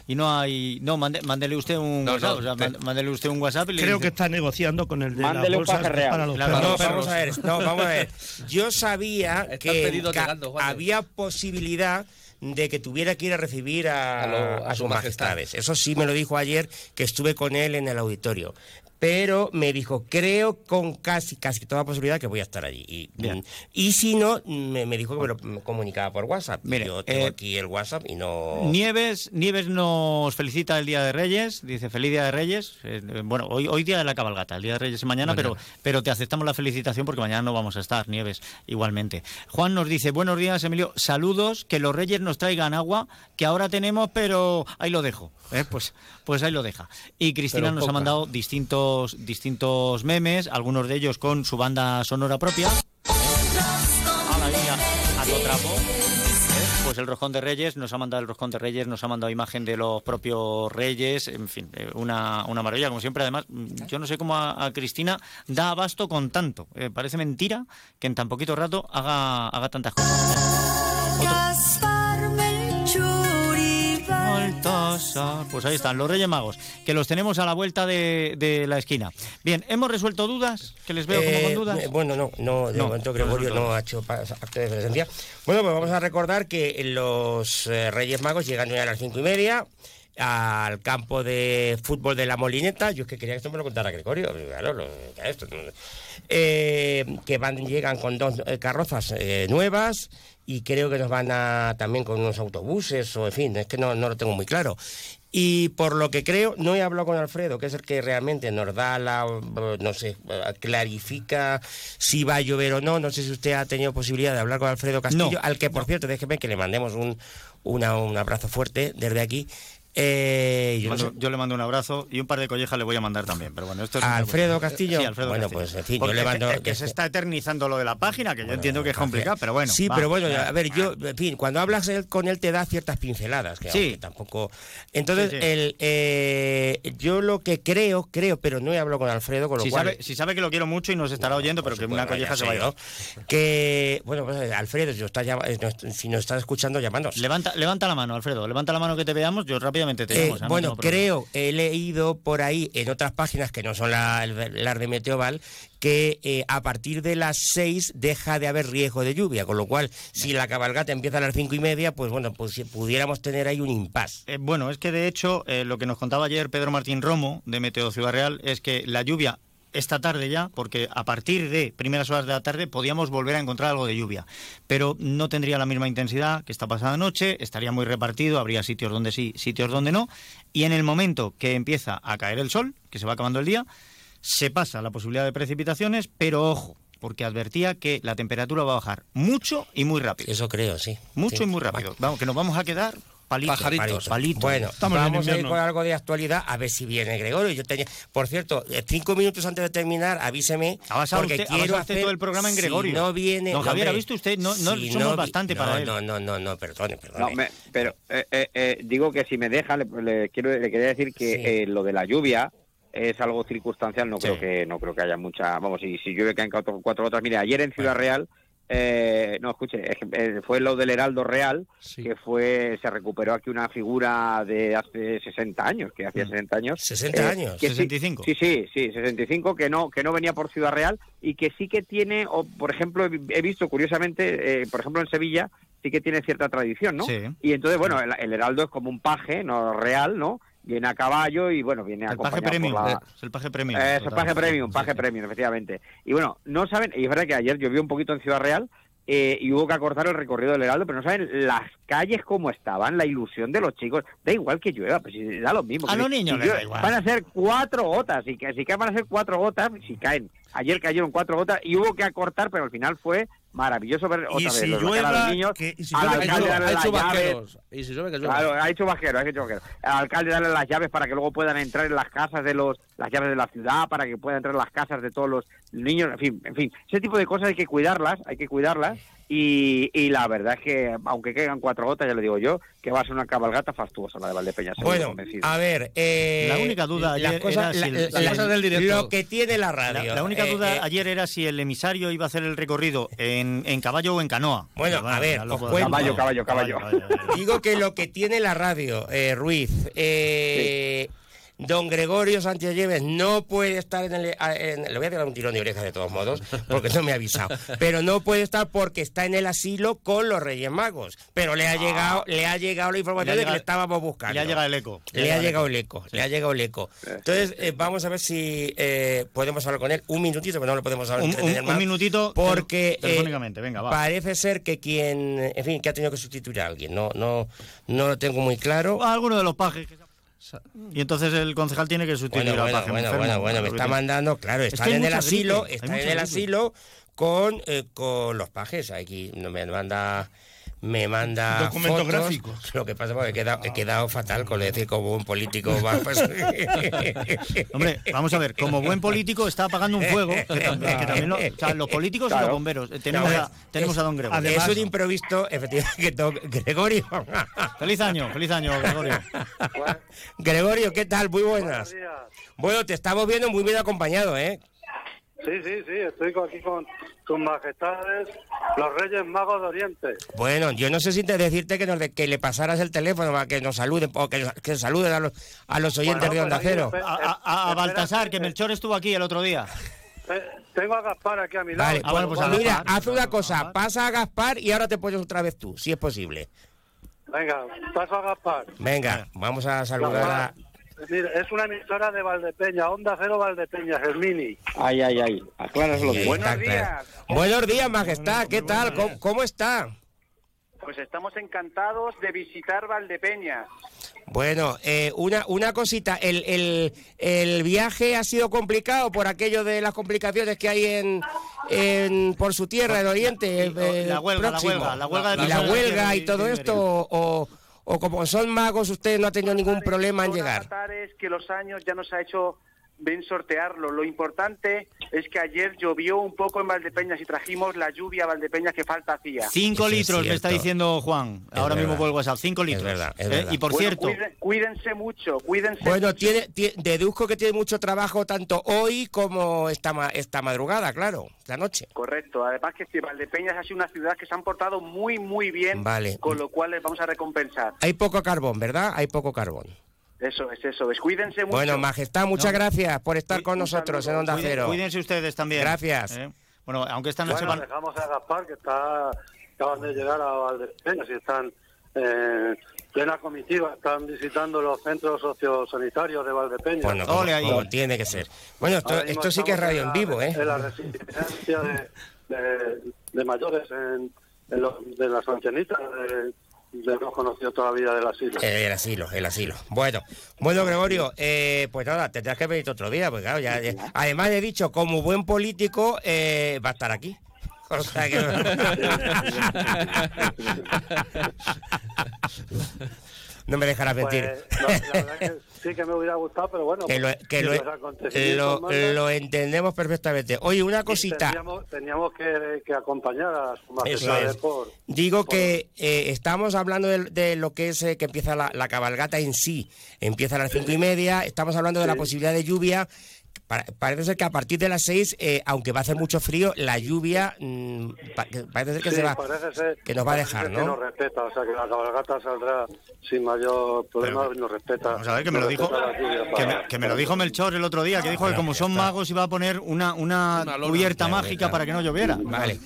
[SPEAKER 2] Y no hay, no, hay- no, mande- mándele usted un
[SPEAKER 4] No,
[SPEAKER 2] WhatsApp.
[SPEAKER 4] no,
[SPEAKER 2] o sea,
[SPEAKER 4] te-
[SPEAKER 2] mande- mándele usted un WhatsApp y le
[SPEAKER 3] Creo que está negociando con el de
[SPEAKER 6] Mándele
[SPEAKER 3] las
[SPEAKER 6] un
[SPEAKER 3] bolsas
[SPEAKER 6] paje real.
[SPEAKER 3] para los
[SPEAKER 2] Claro,
[SPEAKER 3] perros.
[SPEAKER 1] No,
[SPEAKER 2] pero-
[SPEAKER 1] vamos a ver, no, vamos a ver. Yo sabía [LAUGHS] que
[SPEAKER 4] llegando, Juan.
[SPEAKER 1] había posibilidad de que tuviera que ir a recibir a,
[SPEAKER 4] A lo- a
[SPEAKER 1] a
[SPEAKER 4] su
[SPEAKER 1] sus
[SPEAKER 4] majestad.
[SPEAKER 1] majestades. Eso sí me lo dijo ayer que estuve con él en el auditorio. Pero me dijo, creo con casi casi toda posibilidad que voy a estar allí. Y,
[SPEAKER 2] Bien.
[SPEAKER 1] y si no, me, me dijo que me lo me comunicaba por WhatsApp. Y
[SPEAKER 2] Mire,
[SPEAKER 1] Yo tengo
[SPEAKER 2] eh,
[SPEAKER 1] aquí el WhatsApp y no...
[SPEAKER 2] Nieves, Nieves nos felicita el Día de Reyes, dice feliz Día de Reyes. Eh, bueno, hoy, hoy Día de la Cabalgata, el Día de Reyes es mañana, pero, pero te aceptamos la felicitación porque mañana no vamos a estar, Nieves, igualmente. Juan nos dice, buenos días Emilio, saludos, que los Reyes nos traigan agua, que ahora tenemos, pero ahí lo dejo. ¿eh? Pues, pues ahí lo deja. Y Cristina
[SPEAKER 4] Pero
[SPEAKER 2] nos ha mandado distintos, distintos memes, algunos de ellos con su banda sonora propia. ¿eh? Pues el roscón de Reyes, nos ha mandado el roscón de Reyes, nos ha mandado imagen de los propios Reyes, en fin, eh, una, una maravilla, como siempre. Además, mm, yo no sé cómo a, a Cristina da abasto con tanto. Eh, parece mentira que en tan poquito rato haga, haga tantas cosas. Baltasar. Pues ahí están, los Reyes Magos, que los tenemos a la vuelta de, de la esquina. Bien, ¿hemos resuelto dudas? Que les veo como
[SPEAKER 1] Eh,
[SPEAKER 2] con dudas.
[SPEAKER 1] eh, bueno, no, no, de
[SPEAKER 2] No,
[SPEAKER 1] momento Gregorio no ha hecho acto de presencia. Bueno, pues vamos a recordar que los eh, Reyes Magos llegan hoy a las cinco y media al campo de fútbol de la Molineta. Yo es que quería que esto me lo contara Gregorio. Claro, lo- esto, eh, que van, llegan con dos eh, carrozas eh, nuevas y creo que nos van a también con unos autobuses o en fin, es que no, no lo tengo muy claro. Y por lo que creo, no he hablado con Alfredo, que es el que realmente nos da la, no sé, clarifica si va a llover o no. No sé si usted ha tenido posibilidad de hablar con Alfredo Castillo,
[SPEAKER 2] No,
[SPEAKER 1] al que, por cierto, déjeme que le mandemos un, una- un abrazo fuerte desde aquí. Eh, yo no
[SPEAKER 2] le mando un abrazo y un par de collejas le voy a mandar también. Pero bueno, esto es
[SPEAKER 1] ¿A Alfredo. Castillo?
[SPEAKER 2] Sí, Alfredo
[SPEAKER 1] Bueno,
[SPEAKER 2] Castillo.
[SPEAKER 1] pues, en fin, yo le mando-
[SPEAKER 2] es que se está eternizando lo de la página, que yo entiendo que es complicado, pero bueno.
[SPEAKER 1] Sí,
[SPEAKER 2] va,
[SPEAKER 1] pero bueno, a ver, yo, en fin, cuando hablas con él te da ciertas pinceladas, que
[SPEAKER 2] Sí.
[SPEAKER 1] tampoco. Entonces,
[SPEAKER 2] Sí.
[SPEAKER 1] El, eh, yo lo que creo, creo, pero no he hablado con Alfredo, con lo
[SPEAKER 2] Si
[SPEAKER 1] cual.
[SPEAKER 2] sabe, si sabe que lo quiero mucho y nos estará oyendo, pero que una colleja se va a ir.
[SPEAKER 1] ¿no? Que, bueno, pues, Alfredo, si, nos eh, nos- si nos estás escuchando, llámanos.
[SPEAKER 2] Levanta, levanta la mano, Alfredo. Levanta la mano que te veamos. Yo
[SPEAKER 1] Eh,
[SPEAKER 2] no
[SPEAKER 1] bueno, creo, he leído por ahí en otras páginas que no son la- las de Meteoval, que eh, a partir de las seis deja de haber riesgo de lluvia, con lo cual, si la cabalgata empieza a las cinco y media, pues bueno, pues si pudiéramos tener ahí un impasse.
[SPEAKER 2] Eh, bueno, es que de hecho, eh, lo que nos contaba ayer Pedro Martín Romo, de Meteo Ciudad Real, es que la lluvia esta tarde ya, porque a partir de primeras horas de la tarde podíamos volver a encontrar algo de lluvia, pero no tendría la misma intensidad que esta pasada noche, estaría muy repartido, habría sitios donde sí, sitios donde no, y en el momento que empieza a caer el sol, que se va acabando el día, se pasa la posibilidad de precipitaciones, pero ojo, porque advertía que la temperatura va a bajar mucho y muy rápido.
[SPEAKER 1] Eso creo, sí.
[SPEAKER 2] Mucho
[SPEAKER 1] Sí.
[SPEAKER 2] y muy rápido. Vamos, que nos vamos a quedar Palitos.
[SPEAKER 4] Pajaritos.
[SPEAKER 2] Palitos.
[SPEAKER 1] Bueno,
[SPEAKER 3] Estamos
[SPEAKER 1] vamos a ir con algo de actualidad a ver si viene Gregorio. Yo tenía, por cierto, eh, cinco minutos antes de terminar, avíseme. Porque
[SPEAKER 2] usted-
[SPEAKER 1] quiero hacer-
[SPEAKER 2] todo el programa en Gregorio.
[SPEAKER 1] Si no viene.
[SPEAKER 2] Don Javier, ¿ha visto usted? No- no
[SPEAKER 1] si
[SPEAKER 2] somos
[SPEAKER 1] vi-
[SPEAKER 2] bastante
[SPEAKER 1] no,
[SPEAKER 2] para él.
[SPEAKER 1] No, no, no, no, perdone, perdone.
[SPEAKER 6] No, me- pero eh, eh, eh, digo que si me deja, le, le quiero, le quería decir que
[SPEAKER 1] Sí.
[SPEAKER 6] eh, lo de la lluvia es algo circunstancial. No
[SPEAKER 2] Sí.
[SPEAKER 6] creo que no creo que haya mucha. Vamos, si, si llueve caen cuatro, cuatro gotas. Mire, ayer en Ciudad Real. Eh, no, escuche, es que, eh, fue lo del Heraldo Real,
[SPEAKER 4] Sí.
[SPEAKER 6] que fue, se recuperó aquí una figura de hace 60 años, que hacía
[SPEAKER 2] Mm.
[SPEAKER 6] 60 años.
[SPEAKER 1] 60 años.
[SPEAKER 6] que sí-
[SPEAKER 2] 65.
[SPEAKER 6] Sí, sí, sí, 65, que no, que no venía por Ciudad Real y que sí que tiene, o por ejemplo, he he visto curiosamente, eh, por ejemplo en Sevilla, sí que tiene cierta tradición, ¿no?
[SPEAKER 2] Sí.
[SPEAKER 6] Y entonces, bueno, el, el heraldo es como un paje, no real, ¿no? Viene a caballo y bueno, viene
[SPEAKER 2] El paje
[SPEAKER 6] acompañado
[SPEAKER 2] premium.
[SPEAKER 6] la...
[SPEAKER 2] eh, Es el paje premium.
[SPEAKER 6] Eh, es el
[SPEAKER 2] Total.
[SPEAKER 6] paje premium, paje
[SPEAKER 2] sí.
[SPEAKER 6] premium, efectivamente. Y bueno, no saben, y es verdad que ayer llovió un poquito en Ciudad Real eh, y hubo que acortar el recorrido del Heraldo, pero no saben las calles cómo estaban, la ilusión de los chicos. Da igual que llueva, pues si da lo mismo.
[SPEAKER 2] A
[SPEAKER 6] que
[SPEAKER 2] los niños les da igual.
[SPEAKER 6] Van a ser cuatro gotas, y que si caen van a ser cuatro gotas, si caen. Ayer cayeron cuatro gotas y hubo que acortar, pero al final fue maravilloso ver otra
[SPEAKER 3] Y
[SPEAKER 6] vez
[SPEAKER 3] si
[SPEAKER 6] los-
[SPEAKER 3] llueva,
[SPEAKER 6] niños,
[SPEAKER 3] que- y si
[SPEAKER 6] al alcalde darle las llaves.
[SPEAKER 4] Y si llueve, que llueva.
[SPEAKER 6] Claro, ha hecho vaquero, ha hecho vaquero. Al alcalde darle las llaves para que luego puedan entrar en las casas de los, las llaves de la ciudad, para que puedan entrar en las casas de todos los niños, en fin, en fin, ese tipo de cosas hay que cuidarlas, hay que cuidarlas. Y, y la verdad es que, aunque caigan cuatro gotas, ya le digo yo, que va a ser una cabalgata fastuosa la de Valdepeñas. seguro,
[SPEAKER 1] Bueno,
[SPEAKER 6] convencido.
[SPEAKER 1] a ver. eh,
[SPEAKER 2] La única duda
[SPEAKER 1] las
[SPEAKER 2] ayer
[SPEAKER 1] cosas,
[SPEAKER 2] era si
[SPEAKER 1] la-
[SPEAKER 2] el-
[SPEAKER 1] la-
[SPEAKER 2] las
[SPEAKER 4] cosas del directo.
[SPEAKER 1] Lo que tiene la radio.
[SPEAKER 2] la única
[SPEAKER 1] eh,
[SPEAKER 2] duda
[SPEAKER 1] eh,
[SPEAKER 2] ayer era si el emisario iba a hacer el recorrido en, en caballo o en canoa.
[SPEAKER 1] Bueno, a ver, os cuento.
[SPEAKER 6] Caballo, caballo, caballo.
[SPEAKER 1] Digo que lo que tiene la radio, eh, Ruiz, eh, don Gregorio Sánchez Lleves no puede estar en el... en- le voy a tirar un tirón de orejas de todos modos, porque no me ha avisado. [LAUGHS] Pero no puede estar porque está en el asilo con los Reyes Magos. Pero le ha llegado, le ha llegado la información de que le estábamos buscando.
[SPEAKER 2] Le ha llegado el eco.
[SPEAKER 1] Le ha llegado el eco, le ha llegado el eco. Entonces, eh, vamos a ver si eh, podemos hablar con él un minutito, pero no lo podemos hablar
[SPEAKER 2] Un, un- un minutito
[SPEAKER 1] porque
[SPEAKER 2] tele- telefónicamente,
[SPEAKER 1] eh,
[SPEAKER 2] venga, va.
[SPEAKER 1] parece ser que quien, en fin, que ha tenido que sustituir a alguien, no, no, no lo tengo muy claro.
[SPEAKER 2] Alguno de los pajes. que se- Y entonces el concejal tiene que sustituir
[SPEAKER 1] Bueno, bueno,
[SPEAKER 2] paje
[SPEAKER 1] bueno,
[SPEAKER 2] enfermo.
[SPEAKER 1] bueno, bueno, me está mandando, claro,
[SPEAKER 2] hay
[SPEAKER 1] en el asilo,
[SPEAKER 2] mucha
[SPEAKER 1] en el asilo con, eh, con los pajes. Aquí no me manda me manda
[SPEAKER 3] Documentos
[SPEAKER 1] fotos.
[SPEAKER 3] gráficos.
[SPEAKER 1] Lo que pasa es que he quedado, he quedado fatal con decir como un político [LAUGHS] va, pues-
[SPEAKER 2] Hombre, vamos a ver, como buen político está apagando un fuego, que, tam- que también lo- o sea, los políticos y los bomberos. Eh, Tenemos,
[SPEAKER 1] No,
[SPEAKER 2] a, tenemos a don Gregorio.
[SPEAKER 3] además-
[SPEAKER 1] es un improviso, efectivamente, que don Gregorio. [LAUGHS]
[SPEAKER 2] Feliz año, feliz año, Gregorio.
[SPEAKER 1] Gregorio, ¿qué tal? Muy buenas. Bueno, te estamos viendo muy bien acompañado, ¿eh?
[SPEAKER 7] Sí, sí, sí, estoy aquí con sus majestades, los Reyes Magos de Oriente.
[SPEAKER 1] Bueno, yo no sé si te decirte que, nos de- que le pasaras el teléfono para que nos saluden, o que, que saluden a los, a los oyentes
[SPEAKER 7] Bueno,
[SPEAKER 1] de Onda
[SPEAKER 7] pero
[SPEAKER 1] Cero.
[SPEAKER 2] A, a- a- a Baltasar, que Melchor estuvo aquí el otro día.
[SPEAKER 7] Eh, Tengo a Gaspar aquí a mi lado.
[SPEAKER 1] Vale,
[SPEAKER 2] Ah, bueno, pues a
[SPEAKER 1] mira,
[SPEAKER 2] Gaspar.
[SPEAKER 1] haz una cosa, pasa a Gaspar y ahora te pones otra vez tú, si es posible.
[SPEAKER 7] Venga, paso a Gaspar.
[SPEAKER 1] Venga, vamos a saludar a...
[SPEAKER 7] Gaspar, mire, es una emisora de Valdepeña, Onda Cero Valdepeña, Germini.
[SPEAKER 6] Ay, ay, ay, acláraslo
[SPEAKER 1] está, claro. Buenos días, majestad, ¿qué tal? ¿Cómo, cómo está?
[SPEAKER 8] Pues estamos encantados de visitar Valdepeña.
[SPEAKER 1] Bueno, eh, una, una cosita, el, el, el viaje ha sido complicado por aquello de las complicaciones que hay en, en por su tierra, en Oriente. eh,
[SPEAKER 2] La huelga, la huelga, la huelga de
[SPEAKER 1] y la huelga y todo esto, o, o como son magos, usted no ha tenido ningún problema en llegar.
[SPEAKER 8] que los años ya nos ha hecho bien sortearlo. Lo importante es que ayer llovió un poco en Valdepeñas y trajimos la lluvia a Valdepeñas que falta hacía.
[SPEAKER 2] Cinco
[SPEAKER 1] Eso es
[SPEAKER 2] litros, me está diciendo Juan.
[SPEAKER 1] Es
[SPEAKER 2] Ahora mismo por el WhatsApp. Cinco
[SPEAKER 1] Es
[SPEAKER 2] litros.
[SPEAKER 1] verdad, es
[SPEAKER 2] Eh,
[SPEAKER 1] verdad.
[SPEAKER 2] Y por
[SPEAKER 8] Bueno,
[SPEAKER 2] cierto,
[SPEAKER 8] cuídense mucho, cuídense.
[SPEAKER 1] Bueno,
[SPEAKER 8] mucho.
[SPEAKER 1] tiene, tie- deduzco que tiene mucho trabajo tanto hoy como esta, ma- esta madrugada, claro, la noche.
[SPEAKER 8] Correcto. Además que si Valdepeñas ha sido una ciudad que se han portado muy, muy bien,
[SPEAKER 1] Vale.
[SPEAKER 8] con lo cual les vamos a recompensar.
[SPEAKER 1] Hay poco carbón, ¿verdad? Hay poco carbón.
[SPEAKER 8] Eso es, eso es. Cuídense mucho.
[SPEAKER 1] Bueno, Majestad, muchas
[SPEAKER 2] No.
[SPEAKER 1] gracias por estar con nosotros en. Onda Cero.
[SPEAKER 2] cuídense ustedes también.
[SPEAKER 1] Gracias.
[SPEAKER 2] Eh, Bueno, aunque esta noche
[SPEAKER 7] Bueno,
[SPEAKER 2] van...
[SPEAKER 7] dejamos a Gaspar, que está acaban de llegar a Valdepeña, y están eh, plena comitiva, están visitando los centros sociosanitarios de Valdepeña.
[SPEAKER 1] Bueno, como,
[SPEAKER 2] Ole ahí.
[SPEAKER 1] como tiene que ser. Bueno, esto, esto sí que es radio en
[SPEAKER 7] la-
[SPEAKER 1] vivo, ¿eh?
[SPEAKER 7] En la residencia de, de- de mayores en, en los- de las ancianitas, de, de hemos conocido toda la vida del asilo.
[SPEAKER 1] El asilo, el asilo. Bueno, bueno, Gregorio, eh, pues nada, tendrás que venir otro día, porque claro, ya, ya- además he dicho, como buen político, eh, va a estar aquí. [LAUGHS] O sea que... [LAUGHS] no me dejarás mentir.
[SPEAKER 7] Pues, no, la verdad que sí que me hubiera gustado, pero bueno.
[SPEAKER 1] que lo,
[SPEAKER 7] pues,
[SPEAKER 1] que lo,
[SPEAKER 7] acontecimientos
[SPEAKER 1] lo,
[SPEAKER 7] mandan,
[SPEAKER 1] lo entendemos perfectamente. Oye, una cosita.
[SPEAKER 7] Teníamos, teníamos que, que acompañar a su majestad
[SPEAKER 1] es.
[SPEAKER 7] por...
[SPEAKER 1] Digo
[SPEAKER 7] por-
[SPEAKER 1] que eh, estamos hablando de, de lo que es eh, que empieza la, la cabalgata en sí. Empieza a las cinco y media. Estamos hablando de la
[SPEAKER 7] Sí.
[SPEAKER 1] posibilidad de lluvia. Pa- parece ser que a partir de las seis, eh, aunque va a hacer mucho frío, la lluvia mm, pa- parece ser que
[SPEAKER 7] Sí,
[SPEAKER 1] se va,
[SPEAKER 7] ser-
[SPEAKER 1] que nos va a dejar,
[SPEAKER 7] ser Que nos
[SPEAKER 1] ¿no?
[SPEAKER 7] respeta, o sea que la cabalgata saldrá sin mayor problema y nos respeta.
[SPEAKER 2] Vamos a ver, que me lo dijo,
[SPEAKER 7] respeta la lluvia
[SPEAKER 2] que
[SPEAKER 7] para-
[SPEAKER 2] me, que me lo dijo Melchor el otro día, que dijo que como son magos iba a poner una, una
[SPEAKER 4] Una lona.
[SPEAKER 2] cubierta mágica para que no lloviera.
[SPEAKER 1] Vale.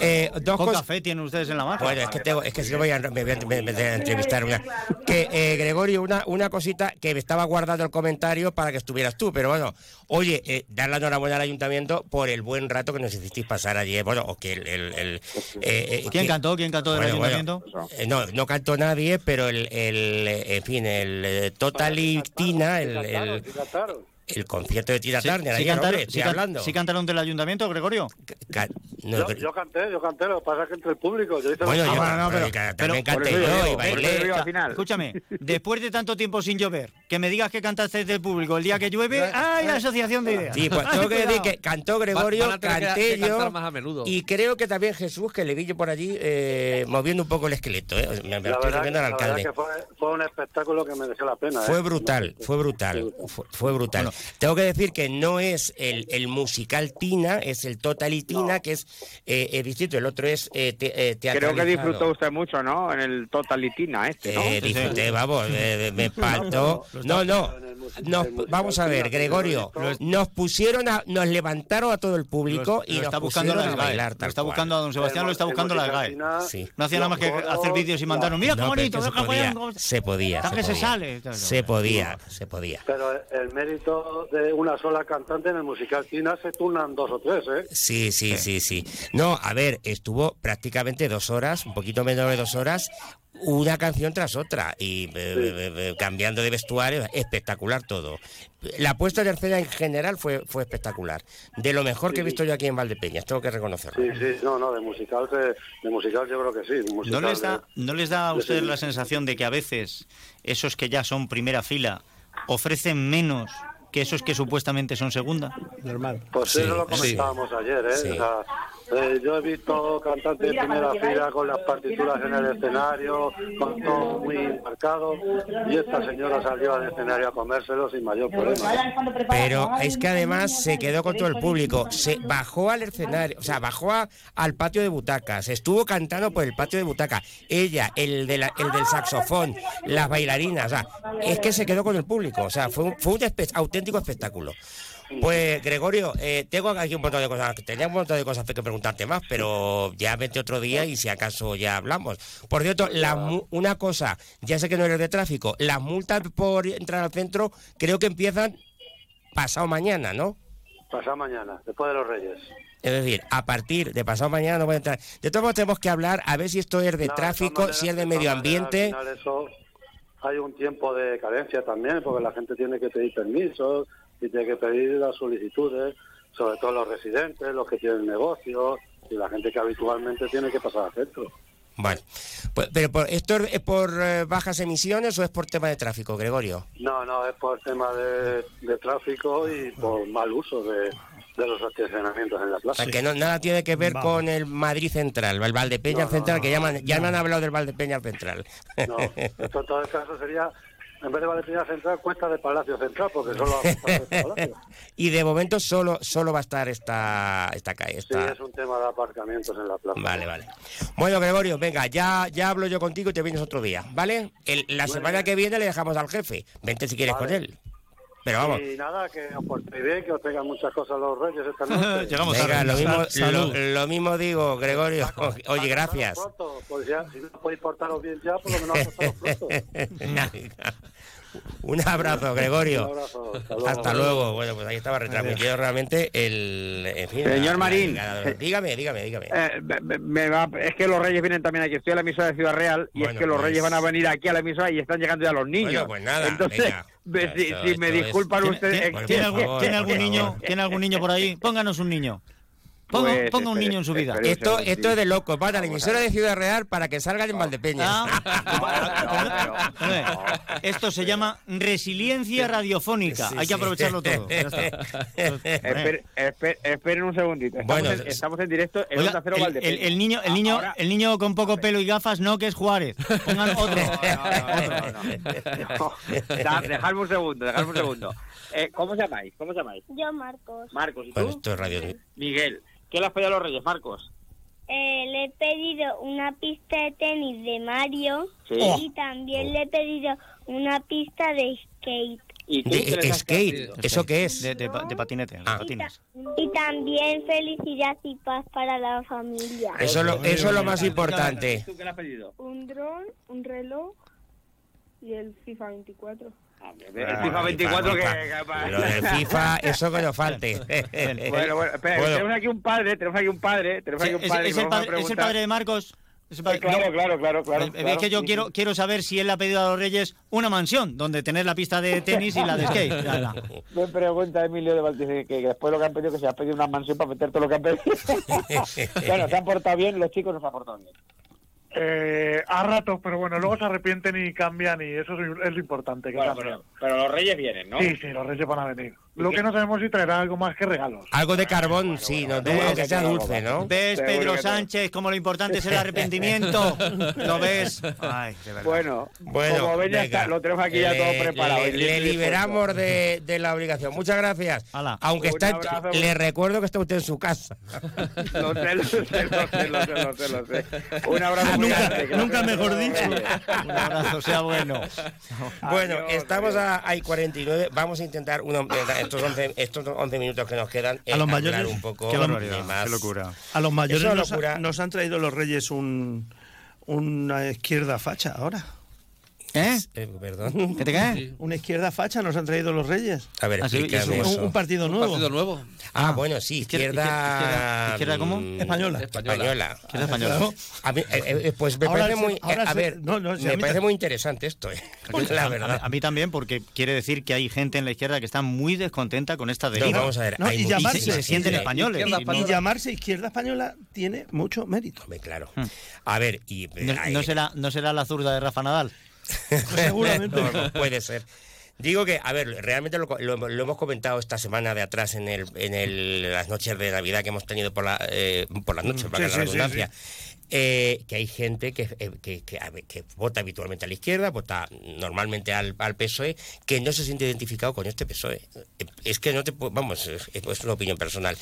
[SPEAKER 1] Eh, dos cosas.
[SPEAKER 2] fe tienen ustedes en la magia.
[SPEAKER 1] Bueno, es que tengo, es que si no voy a, me voy a, me- me voy a entrevistar una. Que eh, Gregorio, una, una cosita que me estaba guardando el comentario para que estuvieras tú, pero bueno, oye, eh, dar la enhorabuena al ayuntamiento por el buen rato que nos hicisteis pasar ayer, bueno, o que el, el- el, eh, eh,
[SPEAKER 2] ¿Quién
[SPEAKER 1] que-
[SPEAKER 2] cantó? ¿Quién cantó del
[SPEAKER 1] Bueno, bueno,
[SPEAKER 2] ayuntamiento?
[SPEAKER 1] eh, no, no cantó nadie, pero el, el en fin, el eh, Total y Tina, el, el. El concierto de Tina
[SPEAKER 2] Sí,
[SPEAKER 1] Turner,
[SPEAKER 2] sí cantaron,
[SPEAKER 1] hombre,
[SPEAKER 2] sí
[SPEAKER 1] estoy
[SPEAKER 2] can-
[SPEAKER 1] hablando.
[SPEAKER 2] sí cantaron del ayuntamiento, Gregorio?
[SPEAKER 1] Ca- no,
[SPEAKER 7] Yo, canté, yo canté, lo que pasa es que entre el público. Yo hice
[SPEAKER 1] bueno, yo
[SPEAKER 2] no, pero-
[SPEAKER 1] pero,
[SPEAKER 2] pero-
[SPEAKER 1] también canté yo y bailé.
[SPEAKER 6] al final.
[SPEAKER 2] Escúchame, después de tanto tiempo sin llover, que me digas que cantaste del público el día que llueve, ¡ay, la asociación de ideas!
[SPEAKER 1] Sí, pues tengo que decir que cantó Gregorio, canté yo
[SPEAKER 4] más a menudo.
[SPEAKER 1] y creo que también Jesús, que le vi yo por allí eh, moviendo un poco el esqueleto. eh. Me, estoy
[SPEAKER 7] verdad,
[SPEAKER 1] al
[SPEAKER 7] la verdad
[SPEAKER 1] alcalde.
[SPEAKER 7] que fue, fue un espectáculo que mereció la pena.
[SPEAKER 1] Fue
[SPEAKER 7] ¿eh?
[SPEAKER 1] brutal, fue brutal, fue brutal. Tengo que decir que no es el, el musical Tina, es el Total y Tina, que es eh, distinto. El otro es eh, te- eh,
[SPEAKER 6] Creo que disfrutó usted mucho, ¿no? En el Totalitina este, ¿no?
[SPEAKER 1] Eh, disfruté, vamos, eh, me [LAUGHS] faltó. No, no. Nos, vamos a ver,
[SPEAKER 7] Tina,
[SPEAKER 1] Gregorio. Nos pusieron, a, nos levantaron a todo el público y nos
[SPEAKER 2] está buscando
[SPEAKER 1] pusieron a bailar.
[SPEAKER 2] Lo está buscando a don Sebastián, lo está buscando la
[SPEAKER 7] musical
[SPEAKER 2] SGAE.
[SPEAKER 7] Tina,
[SPEAKER 1] Sí.
[SPEAKER 2] No hacía nada más que hacer vídeos y mandarnos, mira qué
[SPEAKER 1] No,
[SPEAKER 2] bonito,
[SPEAKER 1] se podía, se podía. Se podía, se podía.
[SPEAKER 7] Pero el mérito de una sola cantante en el musical Tina se turnan dos o tres, ¿eh?
[SPEAKER 1] Sí, sí, sí, sí. No, a ver, estuvo prácticamente dos horas, un poquito menos de dos horas, una canción tras otra y eh, eh, eh, cambiando de vestuario, espectacular todo. La puesta en escena en general fue, fue espectacular. De lo mejor que he visto yo aquí en Valdepeñas, tengo que reconocerlo.
[SPEAKER 7] Sí, sí, no, no, de musical, de musical yo creo que sí. de
[SPEAKER 2] ¿No les, da,
[SPEAKER 7] de-
[SPEAKER 2] ¿No les da a
[SPEAKER 7] de
[SPEAKER 2] ustedes la sensación de que a veces esos que ya son primera fila ofrecen menos que esos que supuestamente son segunda?
[SPEAKER 3] Normal.
[SPEAKER 7] Pues
[SPEAKER 1] Sí,
[SPEAKER 7] eso lo
[SPEAKER 1] sí.
[SPEAKER 7] comentábamos ayer, ¿eh?
[SPEAKER 1] Sí.
[SPEAKER 7] O sea, eh, yo he visto cantantes de primera fila con las partituras en el escenario, con todo muy marcado, y esta señora salió al escenario a comérselo sin mayor problema.
[SPEAKER 1] Pero es que además se quedó con todo el público, se bajó al escenario, o sea, bajó a- al patio de butacas, estuvo cantando por el patio de butacas, ella, el, de la- el del saxofón, las bailarinas, o sea, es que se quedó con el público, o sea, fue un, fue un espe- auténtico espectáculo. Pues Gregorio, eh, tengo aquí un montón de cosas, tenía un montón de cosas que preguntarte más, pero ya vete otro día y si acaso ya hablamos. Por cierto, la mu- una cosa, ya sé que no eres de tráfico, las multas por entrar al centro creo que empiezan pasado mañana, ¿no?
[SPEAKER 7] Pasado mañana, después de los Reyes.
[SPEAKER 1] Es decir, a partir de pasado mañana no voy a entrar. De todos modos tenemos que hablar a ver si esto es de
[SPEAKER 7] No,
[SPEAKER 1] tráfico, si es de medio ambiente.
[SPEAKER 7] al final eso hay un tiempo de carencia también, porque la gente tiene que pedir permisos y tiene que pedir las solicitudes, sobre todo los residentes, los que tienen negocios y la gente que habitualmente tiene que pasar al centro.
[SPEAKER 1] Bueno, pues, pero por, ¿esto es por eh, bajas emisiones o es por tema de tráfico, Gregorio?
[SPEAKER 7] No, no, es por tema de, de tráfico y por mal uso de, de los estacionamientos en la
[SPEAKER 1] O
[SPEAKER 7] plaza.
[SPEAKER 1] sea, que no, nada tiene que ver
[SPEAKER 3] Vamos.
[SPEAKER 1] con el Madrid Central, el Valdepeñas
[SPEAKER 7] No, no,
[SPEAKER 1] Central,
[SPEAKER 7] no,
[SPEAKER 1] que llaman, ya me han hablado del Valdepeñas Central.
[SPEAKER 7] No, esto en todo el caso sería, en vez de Valentina Central, cuesta de Palacio Central, porque solo a [LAUGHS] Palacio.
[SPEAKER 1] y de momento solo solo va a estar esta esta calle.
[SPEAKER 7] Sí, es un tema de aparcamientos en la plaza.
[SPEAKER 1] Vale, vale. Bueno, Gregorio, venga, ya, ya hablo yo contigo y te vienes otro día, ¿vale? El- la semana que viene le dejamos al jefe. Vente si quieres
[SPEAKER 7] Vale.
[SPEAKER 1] con él. Pero vamos.
[SPEAKER 7] Y nada, que os portéis bien, que os traigan muchas cosas los reyes esta [LAUGHS] noche.
[SPEAKER 2] Llegamos
[SPEAKER 1] Venga,
[SPEAKER 2] tarde.
[SPEAKER 1] lo mismo,
[SPEAKER 2] Salud.
[SPEAKER 1] lo, lo mismo digo, Gregorio. [LAUGHS] Oye, gracias.
[SPEAKER 7] Pronto, pues ya, si no podéis portaros bien ya, por lo menos portaros pronto. [LAUGHS]
[SPEAKER 1] Un abrazo, Gregorio.
[SPEAKER 7] Un abrazo, hasta luego.
[SPEAKER 1] Hasta luego. Bueno, pues ahí estaba retransmitido realmente el. En fin,
[SPEAKER 6] Señor
[SPEAKER 1] la-
[SPEAKER 6] Marín.
[SPEAKER 1] de- dígame, dígame, dígame.
[SPEAKER 6] Eh, me- va- es que los Reyes vienen también aquí. Estoy a la emisora de Ciudad Real y
[SPEAKER 1] Bueno,
[SPEAKER 6] es que los
[SPEAKER 1] pues-
[SPEAKER 6] Reyes van a venir aquí a la emisora y están llegando ya los niños.
[SPEAKER 1] Bueno, pues nada,
[SPEAKER 6] Entonces,
[SPEAKER 1] venga.
[SPEAKER 6] si,
[SPEAKER 1] Esto-
[SPEAKER 6] si me
[SPEAKER 1] esto
[SPEAKER 6] disculpan
[SPEAKER 2] ¿Tiene,
[SPEAKER 6] ustedes.
[SPEAKER 2] tiene- algún, tiene niño, ¿Tiene algún niño por ahí? Pónganos un niño. Ponga,
[SPEAKER 6] Pues,
[SPEAKER 2] ponga un niño en su vida.
[SPEAKER 1] Esto, esto es de loco. Van a la emisora de Ciudad Real para que salgan en
[SPEAKER 6] pero- [LAUGHS]
[SPEAKER 2] Esto se llama resiliencia radiofónica. Hay que aprovecharlo todo. [LAUGHS]
[SPEAKER 6] Esperen un segundito. Estamos, en, directo en
[SPEAKER 2] Oiga,
[SPEAKER 6] Onda Cero
[SPEAKER 2] el, niño, el niño,
[SPEAKER 6] Ahora-
[SPEAKER 2] el niño con poco pelo y gafas, no, que es Juárez. Pongan otro.
[SPEAKER 6] No, no, no, no. Da- Dejadme un segundo, dejadme un segundo. Eh, ¿Cómo se llamáis? ¿Cómo se llamáis?
[SPEAKER 5] Yo, Marcos.
[SPEAKER 6] Marcos, ¿y tú?
[SPEAKER 1] esto es radio.
[SPEAKER 6] Miguel. ¿Qué le has pedido a los Reyes, Marcos?
[SPEAKER 5] Eh, le he pedido una pista de tenis de Mario
[SPEAKER 6] Sí.
[SPEAKER 5] y también le he pedido una pista de skate.
[SPEAKER 6] ¿Y
[SPEAKER 1] De- skate? ¿eso qué es?
[SPEAKER 2] De, de pa- de patinete,
[SPEAKER 1] Ah.
[SPEAKER 5] Y,
[SPEAKER 2] patines.
[SPEAKER 5] ta- y también felicidad y paz para la familia.
[SPEAKER 1] Eso, es lo- eso es lo más importante.
[SPEAKER 6] ¿Tú qué le has pedido?
[SPEAKER 9] Un dron, un reloj y el FIFA 24.
[SPEAKER 6] El FIFA 24 que... que-
[SPEAKER 1] Lo del FIFA, eso que nos falte. [LAUGHS]
[SPEAKER 6] Bueno, bueno, espera,
[SPEAKER 1] Bueno.
[SPEAKER 6] tenemos aquí un padre, tenemos aquí un padre, tenemos aquí un
[SPEAKER 2] es,
[SPEAKER 6] padre.
[SPEAKER 2] es
[SPEAKER 6] que
[SPEAKER 2] el padre, es el
[SPEAKER 6] preguntar.
[SPEAKER 2] padre de Marcos. Es el padre-
[SPEAKER 6] Claro,
[SPEAKER 2] no,
[SPEAKER 6] claro, claro, claro. claro,
[SPEAKER 2] es que yo
[SPEAKER 6] sí,
[SPEAKER 2] quiero,
[SPEAKER 6] sí.
[SPEAKER 2] quiero saber si él le ha pedido a los Reyes una mansión donde tener la pista de tenis y la de skate.
[SPEAKER 6] Me [LAUGHS] pregunta Emilio de que, que después lo que han pedido que se ha pedido una mansión para meter todo lo que han pedido. [LAUGHS] bueno, se han portado bien, los chicos nos han portado bien.
[SPEAKER 10] Eh, a ratos, pero bueno, luego se arrepienten y cambian y eso es, es lo importante. Que
[SPEAKER 6] Bueno, pero, pero los reyes vienen, ¿no?
[SPEAKER 10] Sí, sí, los reyes van a venir. Lo que no sabemos si traerá algo más que regalos.
[SPEAKER 1] Algo de carbón, sí, no,
[SPEAKER 2] bueno,
[SPEAKER 1] aunque sea dulce, ¿no?
[SPEAKER 2] ¿Ves, Pedro
[SPEAKER 6] que.
[SPEAKER 2] Sánchez, como lo importante es el [LAUGHS] arrepentimiento? ¿Lo ves? Ay, de verdad.
[SPEAKER 6] Bueno,
[SPEAKER 1] Bueno,
[SPEAKER 6] como ven, ya está, lo tenemos aquí ya
[SPEAKER 1] Le-
[SPEAKER 6] todo preparado.
[SPEAKER 1] Le, liberamos de, de la obligación. Muchas gracias.
[SPEAKER 2] Hala.
[SPEAKER 1] Aunque
[SPEAKER 6] Un
[SPEAKER 1] está, en-
[SPEAKER 6] abrazo.
[SPEAKER 1] le recuerdo que está usted en su casa. [LAUGHS]
[SPEAKER 6] Lo sé, lo sé, lo sé, lo sé, lo sé, lo sé. Un abrazo muy
[SPEAKER 3] Nunca-
[SPEAKER 6] grande, que
[SPEAKER 3] nunca mejor dicho.
[SPEAKER 2] Un abrazo, sea bueno. [LAUGHS]
[SPEAKER 1] Bueno,
[SPEAKER 6] Adiós,
[SPEAKER 1] estamos a, hay 49. Vamos a intentar uno- estos, 11, estos 11 minutos que nos quedan.
[SPEAKER 3] A los
[SPEAKER 1] hablar
[SPEAKER 3] mayores,
[SPEAKER 1] un poco
[SPEAKER 2] Qué barbaridad,
[SPEAKER 1] más.
[SPEAKER 2] qué locura.
[SPEAKER 3] A los mayores nos, ha-
[SPEAKER 1] locura.
[SPEAKER 3] nos han traído los reyes un, una izquierda facha ahora.
[SPEAKER 2] ¿Eh?
[SPEAKER 1] Eh, perdón.
[SPEAKER 2] ¿Qué te cae?
[SPEAKER 3] Una izquierda facha nos han traído los reyes.
[SPEAKER 1] A ver,
[SPEAKER 2] Ah,
[SPEAKER 1] explícame
[SPEAKER 2] eso-
[SPEAKER 3] Un, un partido
[SPEAKER 4] ¿Un
[SPEAKER 3] nuevo.
[SPEAKER 4] partido nuevo?
[SPEAKER 1] Ah, bueno, sí,
[SPEAKER 2] Izquierda-
[SPEAKER 1] izquierda.
[SPEAKER 2] izquierda- izquierda cómo?
[SPEAKER 1] mm,
[SPEAKER 3] Española.
[SPEAKER 1] Española.
[SPEAKER 2] Izquierda española.
[SPEAKER 1] A mí, eh, eh, pues me
[SPEAKER 3] Ahora
[SPEAKER 1] parece muy. eh,
[SPEAKER 3] ahora
[SPEAKER 1] a
[SPEAKER 3] se-
[SPEAKER 1] ver,
[SPEAKER 3] no, no, si a
[SPEAKER 1] me
[SPEAKER 3] mí
[SPEAKER 1] parece muy interesante esto, eh, [LAUGHS] la
[SPEAKER 2] A,
[SPEAKER 1] verdad.
[SPEAKER 2] a mí también, porque quiere decir que hay gente en la izquierda que está muy descontenta con esta
[SPEAKER 1] No,
[SPEAKER 2] deriva.
[SPEAKER 1] vamos a ver.
[SPEAKER 3] No,
[SPEAKER 1] hay
[SPEAKER 3] y llamarse-
[SPEAKER 2] y se, se sienten españoles.
[SPEAKER 4] Izquierda
[SPEAKER 2] Y-
[SPEAKER 3] Y
[SPEAKER 4] española.
[SPEAKER 3] llamarse izquierda española tiene mucho mérito.
[SPEAKER 1] Hombre, claro.
[SPEAKER 2] Hmm.
[SPEAKER 1] A ver, y. eh,
[SPEAKER 2] ¿No será la zurda de Rafa Nadal? [LAUGHS]
[SPEAKER 3] Seguramente.
[SPEAKER 1] No, no, puede ser. Digo que, a ver, realmente lo, lo- lo hemos comentado esta semana de atrás en el, en el, las noches de Navidad que hemos tenido por, la, eh, por las noches, para
[SPEAKER 3] sí,
[SPEAKER 1] la
[SPEAKER 3] sí, sí,
[SPEAKER 1] redundancia. Eh, que hay gente que, eh, que, que, vota habitualmente a la izquierda, vota normalmente al, al PSOE, que no se siente identificado con este PSOE. Eh, Es que no te puedo- vamos, es, es una opinión personal.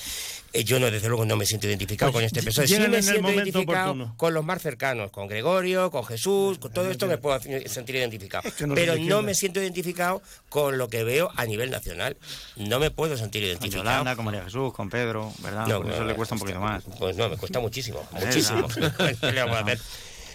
[SPEAKER 1] Eh, Yo no, desde luego, no me siento identificado
[SPEAKER 3] Pues
[SPEAKER 1] con este PSOE. Sí me siento identificado
[SPEAKER 3] oportuno.
[SPEAKER 1] con los más cercanos, con Gregorio, con Jesús, con todo esto me puedo sentir identificado.
[SPEAKER 3] que no soy
[SPEAKER 1] Pero no me siento identificado con lo que veo a nivel nacional. No me puedo sentir
[SPEAKER 2] Con
[SPEAKER 1] identificado.
[SPEAKER 2] Yolanda, con María Jesús, con Pedro, ¿verdad?
[SPEAKER 1] No,
[SPEAKER 2] Por eso
[SPEAKER 1] no,
[SPEAKER 2] le cuesta un poquito más.
[SPEAKER 1] Pues no, me cuesta muchísimo, [LAUGHS] muchísimo. ¿Qué le vamos a hacer?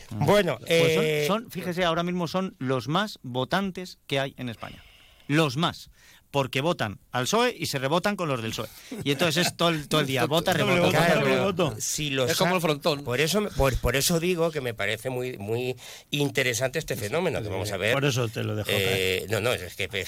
[SPEAKER 1] Bueno,
[SPEAKER 2] Pues son-
[SPEAKER 1] eh,
[SPEAKER 2] son, fíjese, ahora mismo son los más votantes que hay en España. Los más. Porque votan al PSOE y se rebotan con los del PSOE. Y entonces es todo el, todo el día, vota, rebota.
[SPEAKER 1] Claro, si los
[SPEAKER 4] Es como el frontón.
[SPEAKER 1] Por eso, por, por eso digo que me parece muy, muy interesante este fenómeno que vamos a ver.
[SPEAKER 3] Por eso te lo dejo.
[SPEAKER 1] Eh, no, no, es que [LAUGHS]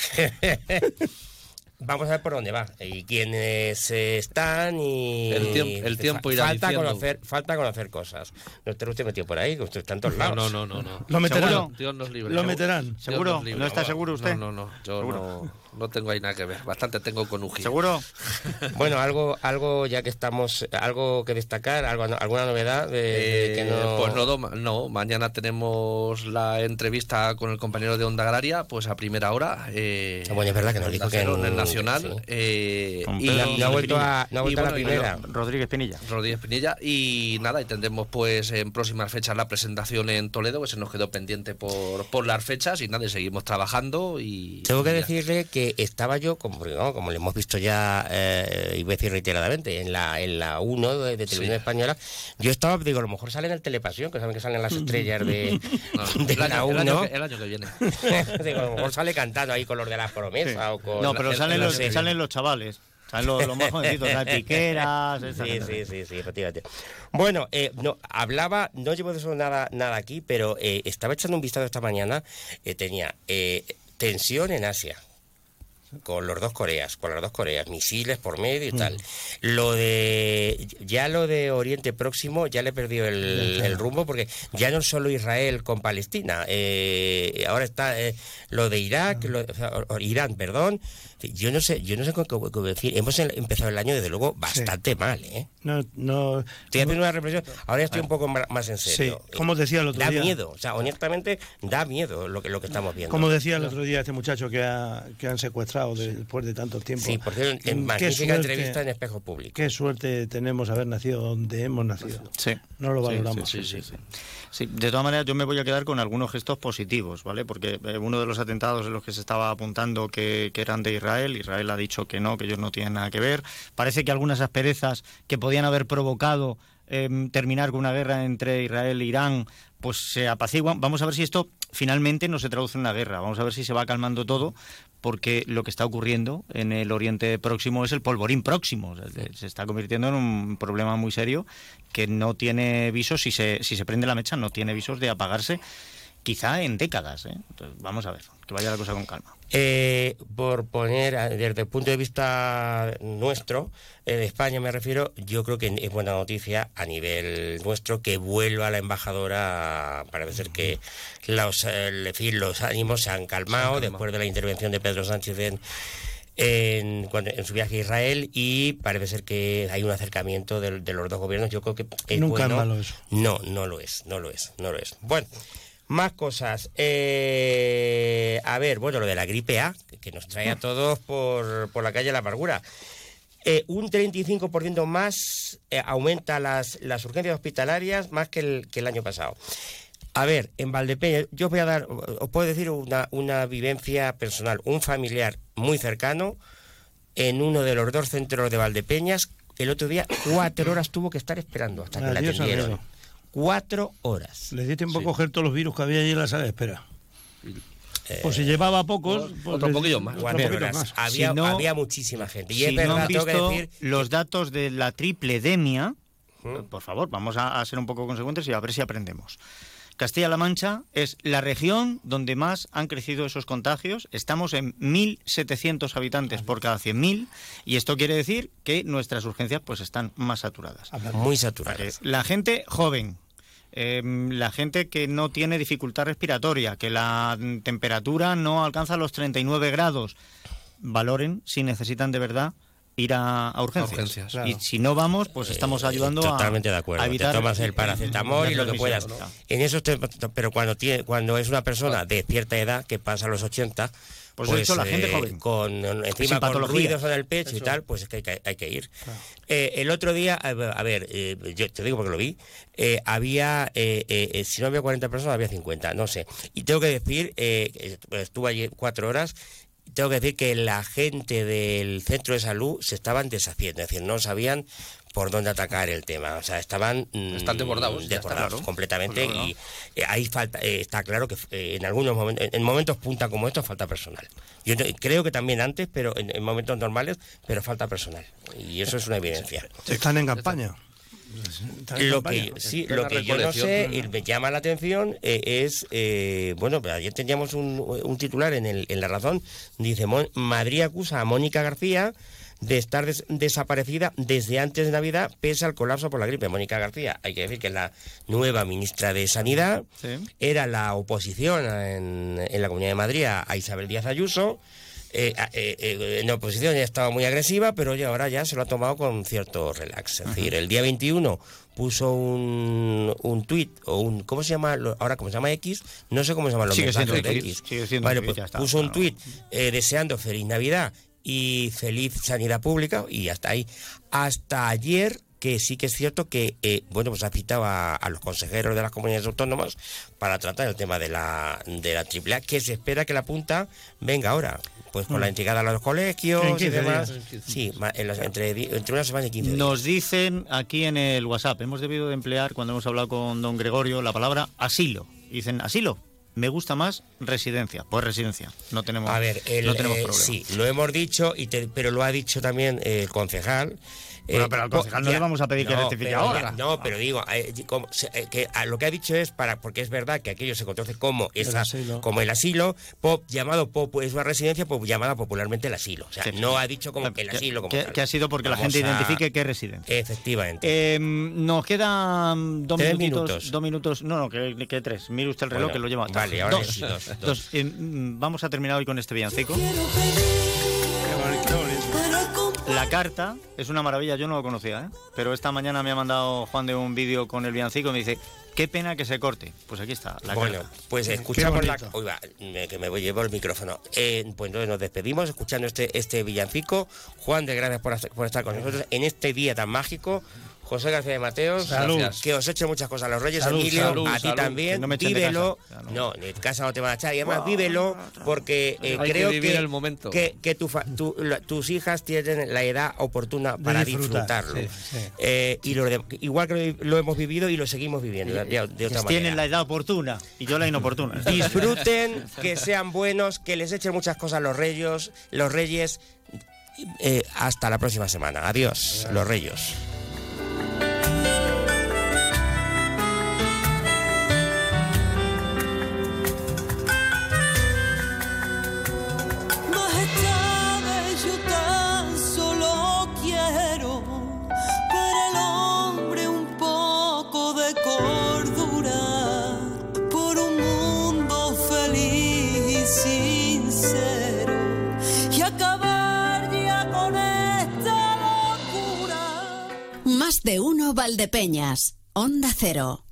[SPEAKER 1] vamos a ver por dónde va y quiénes están y
[SPEAKER 4] El tiemp- el tiempo irá
[SPEAKER 1] falta
[SPEAKER 4] diciendo.
[SPEAKER 1] conocer falta conocer cosas. No esté usted metido por ahí, que usted está en todos lados.
[SPEAKER 4] No, no, no, no.
[SPEAKER 3] Lo meterán.
[SPEAKER 2] ¿Seguro?
[SPEAKER 4] Dios nos libre.
[SPEAKER 3] Lo meterán.
[SPEAKER 2] ¿Seguro? ¿No está seguro usted?
[SPEAKER 4] No, no, no. Yo no, no tengo ahí nada que ver. Bastante tengo con Uji.
[SPEAKER 2] ¿Seguro? [LAUGHS]
[SPEAKER 1] Bueno, algo algo ya que estamos algo que destacar, algo alguna novedad de, de que
[SPEAKER 4] Eh,
[SPEAKER 1] no
[SPEAKER 4] Pues no, no, mañana tenemos la entrevista con el compañero de Onda Agraria, pues a primera hora. Eh,
[SPEAKER 1] bueno, es verdad que nos dijo que en-
[SPEAKER 4] el Nacional.
[SPEAKER 1] sí.
[SPEAKER 4] eh, y
[SPEAKER 1] no ha vuelto a, no ha
[SPEAKER 4] y
[SPEAKER 1] vuelto a la
[SPEAKER 4] bueno,
[SPEAKER 1] primera.
[SPEAKER 2] Rodríguez Pinilla.
[SPEAKER 4] Rodríguez Pinilla y nada, y tendremos pues en próximas fechas la presentación en Toledo, que se nos quedó pendiente por, por las fechas y nada, y seguimos trabajando y...
[SPEAKER 1] Tengo que decirle que estaba yo, como, no, como lo hemos visto ya, eh, y voy a decir reiteradamente, en la en la 1 de, de Televisión
[SPEAKER 4] Sí.
[SPEAKER 1] Española, yo estaba, digo, a lo mejor sale en el Telepasión, que saben que salen las estrellas de, [LAUGHS]
[SPEAKER 4] No, [LAUGHS]
[SPEAKER 1] de
[SPEAKER 4] el,
[SPEAKER 1] la
[SPEAKER 4] año, el
[SPEAKER 1] 1.
[SPEAKER 4] año que, el año que viene. [LAUGHS]
[SPEAKER 1] digo, a lo mejor sale cantando ahí con los de las promesas o con...
[SPEAKER 2] No, pero salen, los, salen los chavales. Salen los, los más jovencitos, salen piqueras.
[SPEAKER 1] Sí, sí, sí, sí, efectivamente. Bueno, eh, no, hablaba, no llevo de eso nada, nada aquí, pero eh, estaba echando un vistazo esta mañana, eh, tenía eh, tensión en Asia. Con los dos Coreas, con las dos Coreas, misiles por medio y tal. Lo de ya lo de Oriente Próximo ya le perdió el,
[SPEAKER 3] claro.
[SPEAKER 1] el rumbo porque ya no es solo Israel con Palestina, eh, ahora está eh, lo de Irak, lo- o sea, o- Irán, perdón. Yo no sé, yo no sé cómo, cómo- cómo decir. Hemos el- empezado el año desde luego bastante mal, ¿eh?
[SPEAKER 3] No, no,
[SPEAKER 1] Estoy haciendo una reflexión. Ahora estoy un poco más en serio.
[SPEAKER 3] Sí, como decía el otro
[SPEAKER 1] da
[SPEAKER 3] día.
[SPEAKER 1] miedo, o sea, honestamente da miedo lo que lo que estamos viendo.
[SPEAKER 3] Como decía el otro día este muchacho que, ha- que han secuestrado de- después de tanto tiempo.
[SPEAKER 1] Sí, por cierto, en- en
[SPEAKER 3] Qué
[SPEAKER 1] magnífica
[SPEAKER 3] suerte-
[SPEAKER 1] entrevista en Espejo Público.
[SPEAKER 3] Qué suerte tenemos haber nacido donde hemos nacido.
[SPEAKER 2] Sí.
[SPEAKER 3] No lo valoramos.
[SPEAKER 2] Sí, sí, sí, sí. Sí, de todas maneras, yo me voy a quedar con algunos gestos positivos, ¿vale? Porque eh, uno de los atentados en los que se estaba apuntando que, que eran de Israel, Israel ha dicho que no, que ellos no tienen nada que ver. Parece que algunas asperezas que podían haber provocado em, terminar con una guerra entre Israel e Irán, pues se apaciguan. Vamos a ver si esto finalmente no se traduce en una guerra. Vamos a ver si se va calmando todo, porque lo que está ocurriendo en el Oriente Próximo es el polvorín próximo. O sea, se- Se está convirtiendo en un problema muy serio que no tiene visos, si se, si se prende la mecha, no tiene visos de apagarse, quizá en décadas. ¿eh? Entonces, vamos a ver, que vaya la cosa con calma.
[SPEAKER 1] Eh, por poner, desde el punto de vista nuestro, eh, de España me refiero, yo creo que es buena noticia a nivel nuestro que vuelva la embajadora. Parece ser que los, eh, en fin, los ánimos se han calmado después de la intervención de Pedro Sánchez en, en, cuando- en su viaje a Israel y parece ser que hay un acercamiento del- de, los dos gobiernos. Yo creo que es
[SPEAKER 3] Nunca es
[SPEAKER 1] bueno.
[SPEAKER 3] malo eso.
[SPEAKER 1] No, no lo es, no lo es, no lo es. Bueno, más cosas. Eh, a ver, bueno, lo de la gripe A, que nos trae a todos por, por la calle la amargura. Eh, un 35% más eh, aumenta las, las urgencias hospitalarias más que el, que el año pasado. A ver, en Valdepeñas, yo os voy a dar, os puedo decir una, una vivencia personal. Un familiar muy cercano en uno de los dos centros de Valdepeñas, el otro día cuatro horas tuvo que estar esperando hasta que la atendieron.
[SPEAKER 3] amigo.
[SPEAKER 1] Cuatro horas.
[SPEAKER 3] Le dio tiempo a coger todos los virus que había allí en la sala de espera.
[SPEAKER 1] Eh,
[SPEAKER 3] Pues si llevaba pocos. pues
[SPEAKER 4] otro poquillo más.
[SPEAKER 3] otro más.
[SPEAKER 1] Había,
[SPEAKER 2] Si no-
[SPEAKER 1] había muchísima gente. Y
[SPEAKER 2] si
[SPEAKER 1] es
[SPEAKER 2] no han
[SPEAKER 1] tengo que
[SPEAKER 2] visto
[SPEAKER 1] decir
[SPEAKER 2] los datos de la triple demia,
[SPEAKER 1] ¿Mm?
[SPEAKER 2] por favor, vamos a, a ser un poco consecuentes y a ver si aprendemos. Castilla-La Mancha es la región donde más han crecido esos contagios. Estamos en 1.700 habitantes por cada 100.000 y esto quiere decir que nuestras urgencias pues están más saturadas.
[SPEAKER 1] muy saturadas.
[SPEAKER 2] La gente joven, eh, la gente que no tiene dificultad respiratoria, que la temperatura no alcanza los 39 grados, valoren si necesitan de verdad ir a, a urgencias.
[SPEAKER 4] urgencias,
[SPEAKER 2] Y si no vamos, pues estamos ayudando a-
[SPEAKER 1] Totalmente de acuerdo.
[SPEAKER 2] a evitar
[SPEAKER 1] te tomas el paracetamol y lo que puedas.
[SPEAKER 2] ¿no?
[SPEAKER 1] En esos te- pero cuando tiene, cuando es una persona de cierta edad que pasa a los 80,
[SPEAKER 2] Pues de hecho, la gente joven.
[SPEAKER 1] con encima con ruidos en el pecho y tal, pues es que hay que, hay que ir. Eh, el otro día, a ver, eh, yo te digo porque lo vi, eh, había, eh, eh, eh, si no había 40 personas, había 50, no sé. Y tengo que decir, eh, estuve allí cuatro horas, tengo que decir que la gente del centro de salud se estaban deshaciendo, es decir, no sabían por dónde atacar el tema, o sea, estaban mm,
[SPEAKER 4] Están desbordados, claro.
[SPEAKER 1] completamente
[SPEAKER 4] Pues claro.
[SPEAKER 1] y eh, ahí falta, eh, está claro que eh, en algunos momentos, en, en momentos punta como estos falta personal. Yo no- creo que también antes, pero en, en momentos normales, pero falta personal y eso es una evidencia.
[SPEAKER 3] Están en campaña. En
[SPEAKER 1] Lo que, sí, lo que yo no sé y me llama la atención eh, es, eh, bueno, ayer teníamos un, un titular en, el, en La Razón, dice, Madrid acusa a Mónica García de estar des- desaparecida desde antes de Navidad pese al colapso por la gripe. Mónica García, hay que decir que es la nueva ministra de Sanidad,
[SPEAKER 2] Sí.
[SPEAKER 1] era la oposición en, en la Comunidad de Madrid a Isabel Díaz Ayuso. Eh, eh, eh, en oposición ya estaba muy agresiva, pero ya ahora ya se lo ha tomado con cierto relax. Es decir, el día 21 puso un, un tuit o un ¿cómo se llama? Ahora cómo se llama X, no sé cómo se llama los
[SPEAKER 2] Sigue
[SPEAKER 1] mensajes de X.
[SPEAKER 2] sigue
[SPEAKER 1] Vale, pues
[SPEAKER 2] está,
[SPEAKER 1] puso un tuit deseando feliz Navidad y feliz sanidad pública y hasta ahí. Hasta ayer que sí que es cierto que, eh, bueno, pues ha citado a, a los consejeros de las comunidades autónomas para tratar el tema de la, de la AAA, que se espera que la punta venga ahora, pues con la entregada a los colegios
[SPEAKER 3] En
[SPEAKER 1] y
[SPEAKER 3] 15
[SPEAKER 1] demás.
[SPEAKER 3] días.
[SPEAKER 1] Sí, ma- en los- entre, entre una semana y 15 días.
[SPEAKER 2] Nos dicen aquí en el WhatsApp, hemos debido de emplear cuando hemos hablado con don Gregorio la palabra asilo. Dicen asilo. Me gusta más residencia. Pues residencia, no tenemos,
[SPEAKER 1] A ver, el,
[SPEAKER 2] no tenemos
[SPEAKER 1] eh,
[SPEAKER 2] problema.
[SPEAKER 1] sí, lo hemos dicho, y te- pero lo ha dicho también eh, el concejal.
[SPEAKER 2] Bueno,
[SPEAKER 1] Eh,
[SPEAKER 2] pero al concejal no le vamos a pedir que rectifique ahora.
[SPEAKER 1] ya- No, pero digo, eh, como eh, que a lo que ha dicho es para, porque es verdad que aquello se conoce como, esa-
[SPEAKER 3] asilo.
[SPEAKER 1] como el asilo, pop, llamado pop, es una residencia pues, llamada popularmente el asilo. O sea,
[SPEAKER 2] Sí.
[SPEAKER 1] no ha dicho como que el asilo como
[SPEAKER 2] que,
[SPEAKER 1] tal.
[SPEAKER 2] que ha sido porque la gente
[SPEAKER 1] a-
[SPEAKER 2] identifique que es residencia.
[SPEAKER 1] Efectivamente.
[SPEAKER 2] Eh, nos quedan dos minutitos,
[SPEAKER 1] minutos.
[SPEAKER 2] Dos minutos. No, no, que, que tres. Mire usted el reloj
[SPEAKER 1] Bueno,
[SPEAKER 2] que lo lleva. hasta-
[SPEAKER 1] vale, ahora
[SPEAKER 2] dos.
[SPEAKER 1] sí, dos, dos.
[SPEAKER 2] Dos. Eh, mm, vamos a terminar hoy con este villancico. La carta es una maravilla, yo no lo conocía, ¿eh? pero esta mañana me ha mandado Juan de un vídeo con el villancico y me dice, qué pena que se corte. Pues aquí está, la
[SPEAKER 1] bueno,
[SPEAKER 2] carta.
[SPEAKER 1] pues escuchamos la. Uy, va, me- que me voy, llevo el micrófono. Eh, pues entonces nos despedimos escuchando este, este villancico. Juan de gracias por, por estar con nosotros en este día tan mágico. José García de Mateos,
[SPEAKER 4] Salud.
[SPEAKER 1] Que os eche muchas cosas a los Reyes,
[SPEAKER 2] Salud,
[SPEAKER 1] Emilio,
[SPEAKER 4] salud,
[SPEAKER 1] a ti
[SPEAKER 4] salud.
[SPEAKER 1] también,
[SPEAKER 2] Que no
[SPEAKER 1] vívelo. no. de casa no te van a echar, y además vívelo porque eh,
[SPEAKER 4] Hay que
[SPEAKER 1] creo
[SPEAKER 4] vivir el momento.
[SPEAKER 1] que, que tu fa- tu- la- tus hijas tienen la edad oportuna para
[SPEAKER 3] disfrutar,
[SPEAKER 1] disfrutarlo.
[SPEAKER 3] sí, sí.
[SPEAKER 1] Eh, y lo igual que lo hemos vivido y lo seguimos viviendo de, de otra manera.
[SPEAKER 2] Tienen la edad oportuna y yo la inoportuna. [LAUGHS]
[SPEAKER 1] Disfruten, que sean buenos, que les echen muchas cosas los reyes, los reyes. Eh, hasta la próxima semana. Adiós, los reyes.
[SPEAKER 11] Más de uno Valdepeñas. Onda Cero.